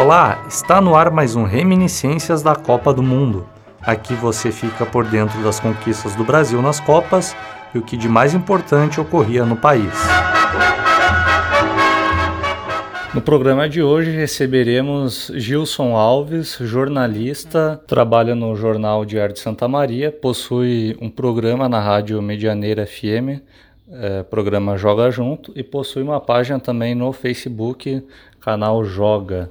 Olá, está no ar mais um Reminiscências da Copa do Mundo. Aqui você fica por dentro das conquistas do Brasil nas Copas e o que de mais importante ocorria no país. No programa de hoje receberemos Gilson Alves, jornalista, trabalha no Jornal Diário de Santa Maria, possui um programa na Rádio Medianeira FM, é, programa Joga Junto, e possui uma página também no Facebook, canal Joga.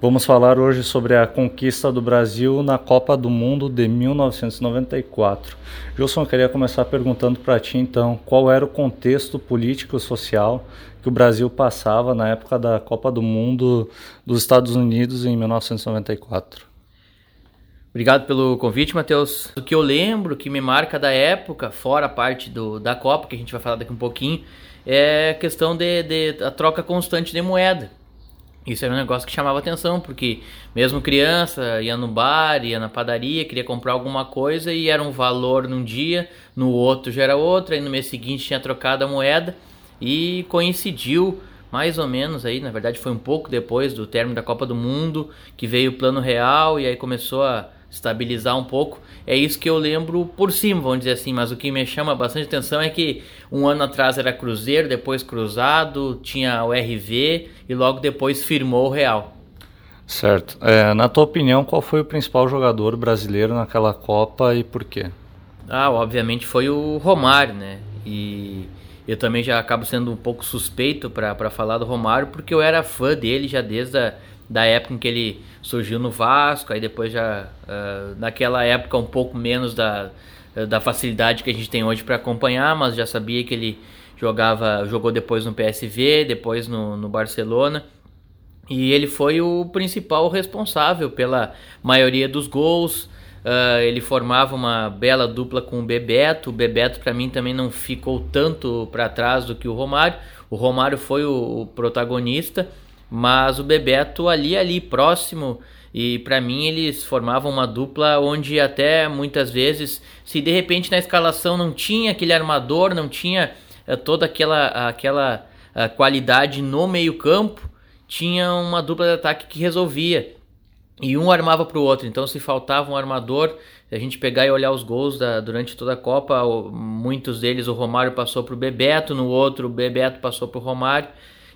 Vamos falar hoje sobre a conquista do Brasil na Copa do Mundo de 1994. Gilson, eu queria começar perguntando para ti então, qual era o contexto político e social que o Brasil passava na época da Copa do Mundo dos Estados Unidos em 1994? Obrigado pelo convite, Matheus. O que eu lembro, que me marca da época, fora a parte do, da Copa, que a gente vai falar daqui um pouquinho, é a questão de, de troca constante de moeda. Isso era um negócio que chamava atenção, porque mesmo criança ia no bar, ia na padaria, queria comprar alguma coisa e era um valor num dia, no outro já era outro, aí no mês seguinte tinha trocado a moeda e coincidiu mais ou menos aí, na verdade foi um pouco depois do término da Copa do Mundo, que veio o plano real e aí começou a estabilizar um pouco. É isso que eu lembro por cima, vamos dizer assim, mas o que me chama bastante atenção é que um ano atrás era Cruzeiro, depois Cruzado, tinha o RV e logo depois firmou o Real. Certo. É, na tua opinião, qual foi o principal jogador brasileiro naquela Copa e por quê? Ah, obviamente foi o Romário, né? E eu também já acabo sendo um pouco suspeito para falar do Romário, porque eu era fã dele já desde a da época em que ele surgiu no Vasco, aí depois já uh, naquela época um pouco menos da, da facilidade que a gente tem hoje para acompanhar, mas já sabia que ele jogava, jogou depois no PSV, depois no, no Barcelona. E ele foi o principal responsável pela maioria dos gols. Uh, ele formava uma bela dupla com o Bebeto. O Bebeto, para mim, também não ficou tanto para trás do que o Romário. O Romário foi o, o protagonista mas o Bebeto ali ali próximo e para mim eles formavam uma dupla onde até muitas vezes se de repente na escalação não tinha aquele armador, não tinha uh, toda aquela aquela uh, qualidade no meio-campo, tinha uma dupla de ataque que resolvia. E um armava para o outro, então se faltava um armador, a gente pegar e olhar os gols da, durante toda a Copa, muitos deles o Romário passou para o Bebeto, no outro o Bebeto passou para o Romário.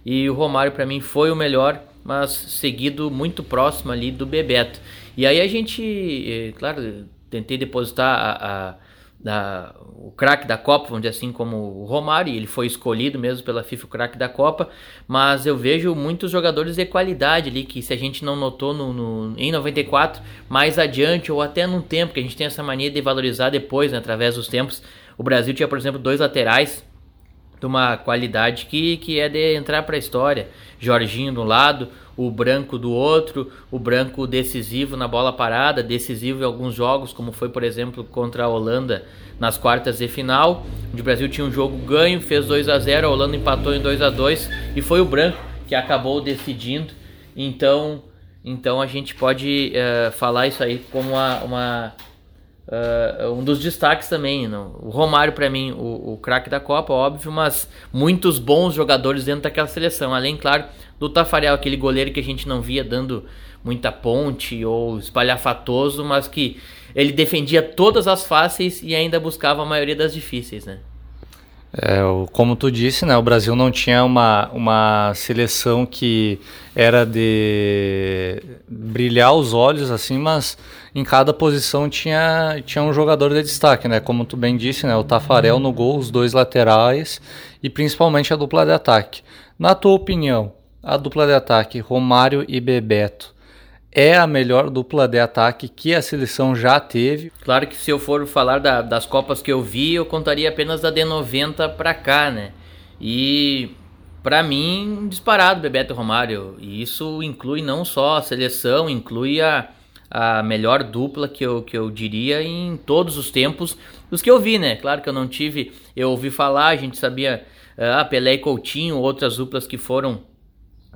E o Romário para mim foi o melhor, mas seguido muito próximo ali do Bebeto. E aí a gente, eh, claro, tentei depositar a, a, a o craque da Copa, dizer assim, como o Romário, ele foi escolhido mesmo pela FIFA o craque da Copa, mas eu vejo muitos jogadores de qualidade ali, que se a gente não notou no, no, em 94, mais adiante, ou até num tempo, que a gente tem essa mania de valorizar depois, né, através dos tempos, o Brasil tinha, por exemplo, dois laterais, de uma qualidade que, que é de entrar para a história. Jorginho do lado, o branco do outro, o branco decisivo na bola parada, decisivo em alguns jogos, como foi, por exemplo, contra a Holanda nas quartas de final, onde o Brasil tinha um jogo ganho, fez 2 a 0 a Holanda empatou em 2 a 2 e foi o branco que acabou decidindo. Então, então a gente pode uh, falar isso aí como uma, uma Uh, um dos destaques também, não? o Romário para mim, o, o craque da Copa, óbvio, mas muitos bons jogadores dentro daquela seleção, além, claro, do Tafarel, aquele goleiro que a gente não via dando muita ponte ou espalhafatoso, mas que ele defendia todas as fáceis e ainda buscava a maioria das difíceis, né? É, como tu disse, né, o Brasil não tinha uma, uma seleção que era de brilhar os olhos assim, mas em cada posição tinha, tinha um jogador de destaque, né? Como tu bem disse, né, o Tafarel no gol, os dois laterais e principalmente a dupla de ataque. Na tua opinião, a dupla de ataque Romário e Bebeto é a melhor dupla de ataque que a seleção já teve. Claro que se eu for falar da, das Copas que eu vi, eu contaria apenas da de 90 para cá, né? E para mim, disparado Bebeto Romário. E isso inclui não só a seleção, inclui a, a melhor dupla que eu, que eu diria em todos os tempos, os que eu vi, né? Claro que eu não tive, eu ouvi falar, a gente sabia, ah, Pelé e Coutinho, outras duplas que foram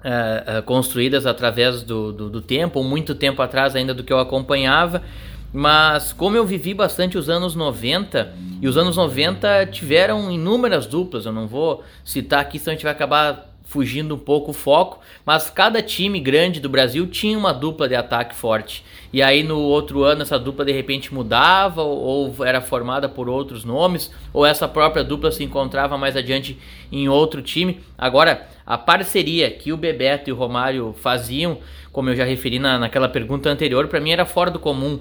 uh, uh, construídas através do, do, do, tempo, ou muito tempo atrás ainda do que eu acompanhava. Mas como eu vivi bastante os anos 90, e os anos 90 tiveram inúmeras duplas, eu não vou citar aqui, senão a gente vai acabar fugindo um pouco o foco, mas cada time grande do Brasil tinha uma dupla de ataque forte. E aí no outro ano essa dupla de repente mudava ou era formada por outros nomes, ou essa própria dupla se encontrava mais adiante em outro time. Agora, a parceria que o Bebeto e o Romário faziam, como eu já referi na, naquela pergunta anterior, para mim era fora do comum.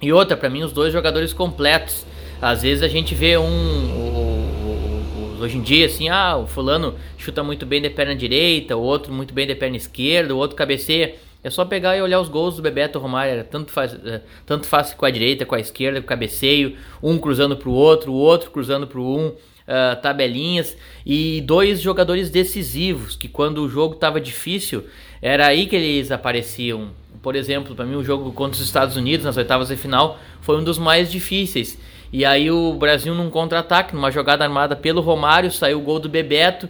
E outra, para mim os dois jogadores completos. Às vezes a gente vê um hoje em dia, assim, ah, o fulano chuta muito bem de perna direita, o outro muito bem de perna esquerda, o outro cabeceia. É só pegar e olhar os gols do Bebeto Romário, era tanto faz, eh, tanto faz com a direita, com a esquerda, com o cabeceio, um cruzando para o outro, o outro cruzando para o um, uh, tabelinhas e dois jogadores decisivos que quando o jogo estava difícil era aí que eles apareciam. Por exemplo, para mim o jogo contra os Estados Unidos nas oitavas de final foi um dos mais difíceis e aí o Brasil num contra-ataque, numa jogada armada pelo Romário, saiu o gol do Bebeto.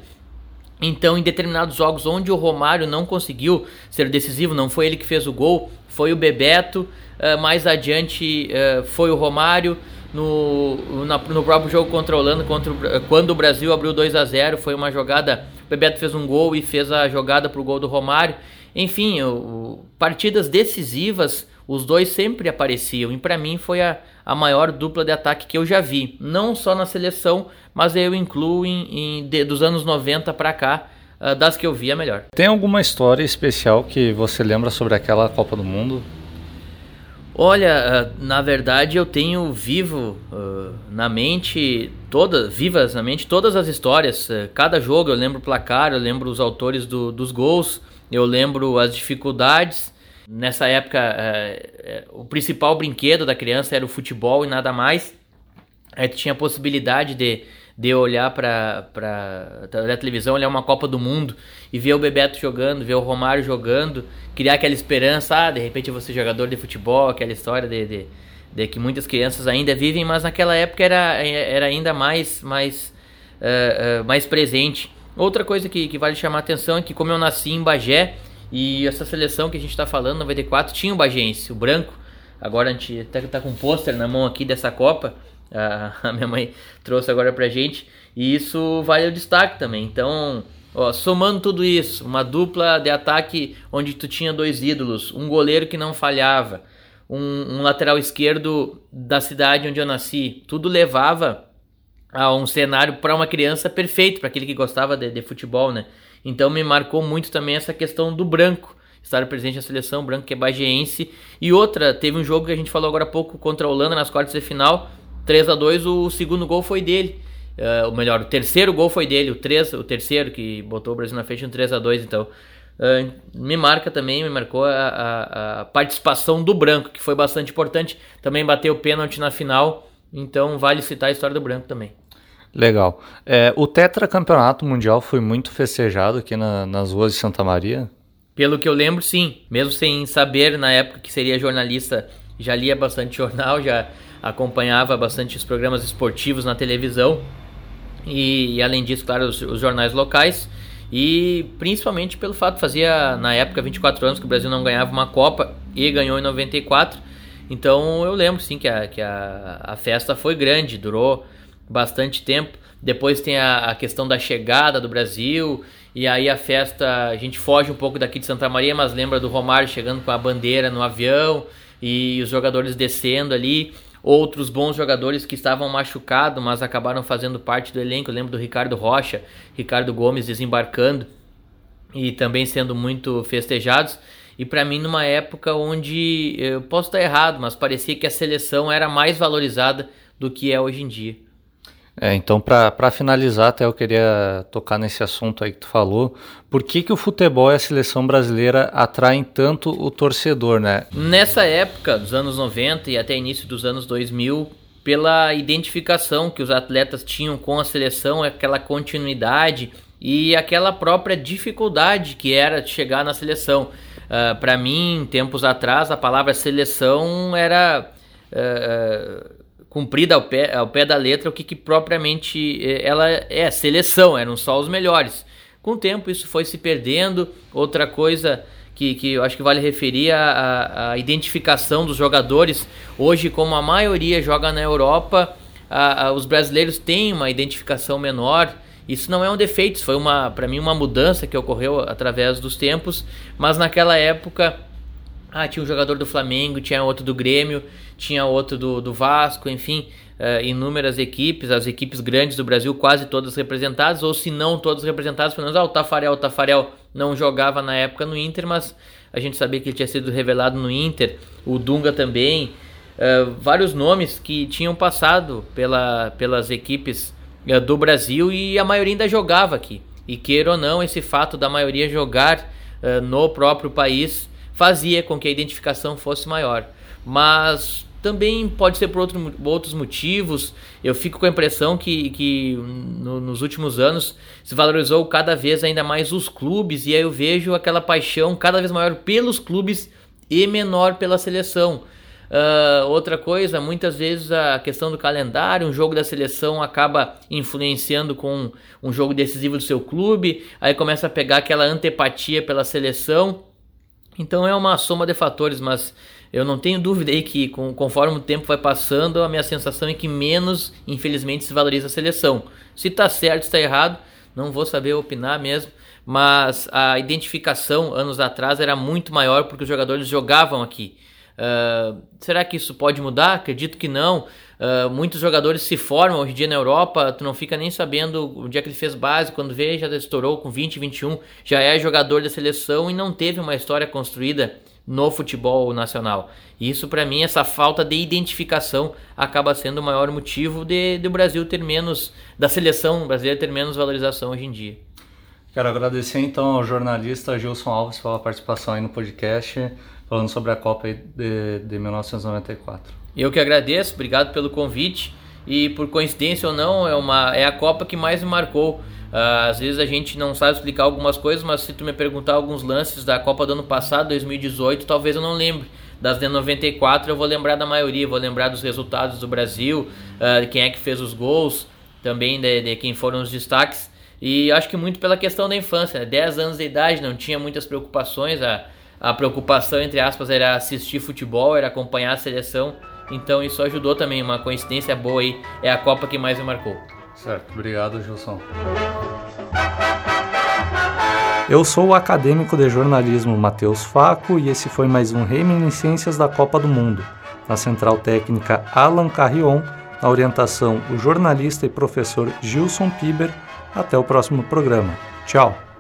Então, em determinados jogos onde o Romário não conseguiu ser decisivo, não foi ele que fez o gol, foi o Bebeto. Uh, mais adiante uh, foi o Romário. No, na, no próprio jogo Holanda, contra o, quando o Brasil abriu 2 a 0 foi uma jogada. O Bebeto fez um gol e fez a jogada para o gol do Romário. Enfim, o, partidas decisivas, os dois sempre apareciam. E para mim foi a, a maior dupla de ataque que eu já vi, não só na seleção, mas eu incluo em, em de, dos anos 90 para cá, uh, das que eu vi a melhor. Tem alguma história especial que você lembra sobre aquela Copa do Mundo? Olha, uh, na verdade eu tenho vivo uh, na mente todas, vivas na mente todas as histórias. cada jogo eu lembro o placar, eu lembro os autores do, dos gols, eu lembro as dificuldades Nessa época, é, é, o principal brinquedo da criança era o futebol e nada mais. Aí tu tinha a possibilidade de, de olhar para a televisão, olhar uma Copa do Mundo e ver o Bebeto jogando, ver o Romário jogando, criar aquela esperança, ah, de repente eu vou ser jogador de futebol, aquela história de, de, de que muitas crianças ainda vivem, mas naquela época era, era ainda mais, mais, uh, uh, mais presente. Outra coisa que, que vale chamar a atenção é que como eu nasci em Bagé, e essa seleção que a gente está falando, 94, tinha o Bagense, o branco. Agora a gente até tá com um pôster na mão aqui dessa Copa. A minha mãe trouxe agora pra gente. E isso vale o destaque também. Então, ó, somando tudo isso, uma dupla de ataque onde tu tinha dois ídolos, um goleiro que não falhava, um, um lateral esquerdo da cidade onde eu nasci, tudo levava a um cenário para uma criança perfeito, para aquele que gostava de, de futebol, né? Então me marcou muito também essa questão do branco, estar presente na seleção, branco que é bageense. E outra, teve um jogo que a gente falou agora há pouco contra a Holanda nas quartas de final, 3 a 2 o segundo gol foi dele. Uh, ou melhor, o terceiro gol foi dele, o, 3, o terceiro que botou o Brasil na frente no 3 a 2 então. Uh, me marca também, me marcou a, a, a, participação do Branco, que foi bastante importante. Também bateu o pênalti na final, então vale citar a história do Branco também. Legal. É, o tetracampeonato mundial foi muito festejado aqui na, nas ruas de Santa Maria? Pelo que eu lembro, sim. Mesmo sem saber na época que seria jornalista, já lia bastante jornal, já acompanhava bastante os programas esportivos na televisão. E, e além disso, claro, os, os, jornais locais. E principalmente pelo fato, fazia na época 24 anos que o Brasil não ganhava uma Copa e ganhou em 94. Então eu lembro sim que a, que a, a festa foi grande, durou bastante tempo. Depois tem a, a, questão da chegada do Brasil. E aí a festa, a gente foge um pouco daqui de Santa Maria, mas lembra do Romário chegando com a bandeira no avião e os jogadores descendo ali. Outros bons jogadores que estavam machucados, mas acabaram fazendo parte do elenco. Eu lembro do Ricardo Rocha, Ricardo Gomes desembarcando e também sendo muito festejados. E para mim, numa época onde eu posso estar errado, mas parecia que a seleção era mais valorizada do que é hoje em dia. É, então, para finalizar, até eu queria tocar nesse assunto aí que tu falou. Por que, que o futebol e a seleção brasileira atraem tanto o torcedor, né? Nessa época, dos anos 90 e até início dos anos 2000, pela identificação que os atletas tinham com a seleção, aquela continuidade e aquela própria dificuldade que era de chegar na seleção. Uh, para mim, tempos atrás, a palavra seleção era. Uh, cumprida ao pé, ao pé da letra o que, que propriamente eh, ela é, seleção, eram só os melhores. Com o tempo isso foi se perdendo. Outra coisa que, que eu acho que vale referir a, a, a identificação dos jogadores. Hoje, como a maioria joga na Europa, a, os brasileiros têm uma identificação menor Isso não é um defeito, foi uma para mim uma mudança que ocorreu através dos tempos, mas naquela época ah, tinha um jogador do Flamengo, tinha outro do Grêmio, tinha outro do, do Vasco, enfim, uh, inúmeras equipes, as equipes grandes do Brasil quase todas representadas, ou se não todas representadas, pelo menos ah, o Tafarel, o Tafarel não jogava na época no Inter, mas a gente sabia que ele tinha sido revelado no Inter, o Dunga também, uh, vários nomes que tinham passado pela, pelas equipes uh, do Brasil e a maioria ainda jogava aqui. E queira ou não, esse fato da maioria jogar no próprio país fazia com que a identificação fosse maior. Mas também pode ser por outro, outros motivos. Eu fico com a impressão que, que no, nos últimos anos se valorizou cada vez ainda mais os clubes, e aí eu vejo aquela paixão cada vez maior pelos clubes e menor pela seleção. Uh, outra coisa, muitas vezes a questão do calendário, um jogo da seleção acaba influenciando com um jogo decisivo do seu clube, aí começa a pegar aquela antipatia pela seleção. Então é uma soma de fatores, mas eu não tenho dúvida aí que com, conforme o tempo vai passando, a minha sensação é que menos, infelizmente, se valoriza a seleção. Se está certo, está errado, não vou saber opinar mesmo, mas a identificação anos atrás era muito maior porque os jogadores jogavam aqui. Uh, será que isso pode mudar? Acredito que não. Uh, muitos jogadores se formam hoje em dia na Europa, tu não fica nem sabendo o dia que ele fez base, quando vê já estourou com 20, 21, já é jogador da seleção e não teve uma história construída no futebol nacional. E isso para mim, essa falta de identificação acaba sendo o maior motivo de, de Brasil ter menos, da seleção brasileira ter menos valorização hoje em dia. Quero agradecer então ao jornalista Gilson Alves pela participação aí no podcast, falando sobre a Copa de, de 1994. Eu que agradeço, obrigado pelo convite. E por coincidência ou não, é, uma, é a Copa que mais me marcou. Uh, às vezes a gente não sabe explicar algumas coisas, mas se tu me perguntar alguns lances da Copa do ano passado, 2018, talvez eu não lembre. Das de 94 eu vou lembrar da maioria, vou lembrar dos resultados do Brasil, uh, quem é que fez os gols, também de, de, quem foram os destaques. E acho que muito pela questão da infância, né? 10 anos de idade, não tinha muitas preocupações, a, a preocupação, entre aspas, era assistir futebol, era acompanhar a seleção. Então isso ajudou também, uma coincidência boa aí, é a Copa que mais me marcou. Certo, obrigado Gilson. Eu sou o acadêmico de jornalismo Matheus Faco e esse foi mais um Reminiscências da Copa do Mundo. Na central técnica Alan Carrion, na orientação o jornalista e professor Gilson Piber. Até o próximo programa. Tchau!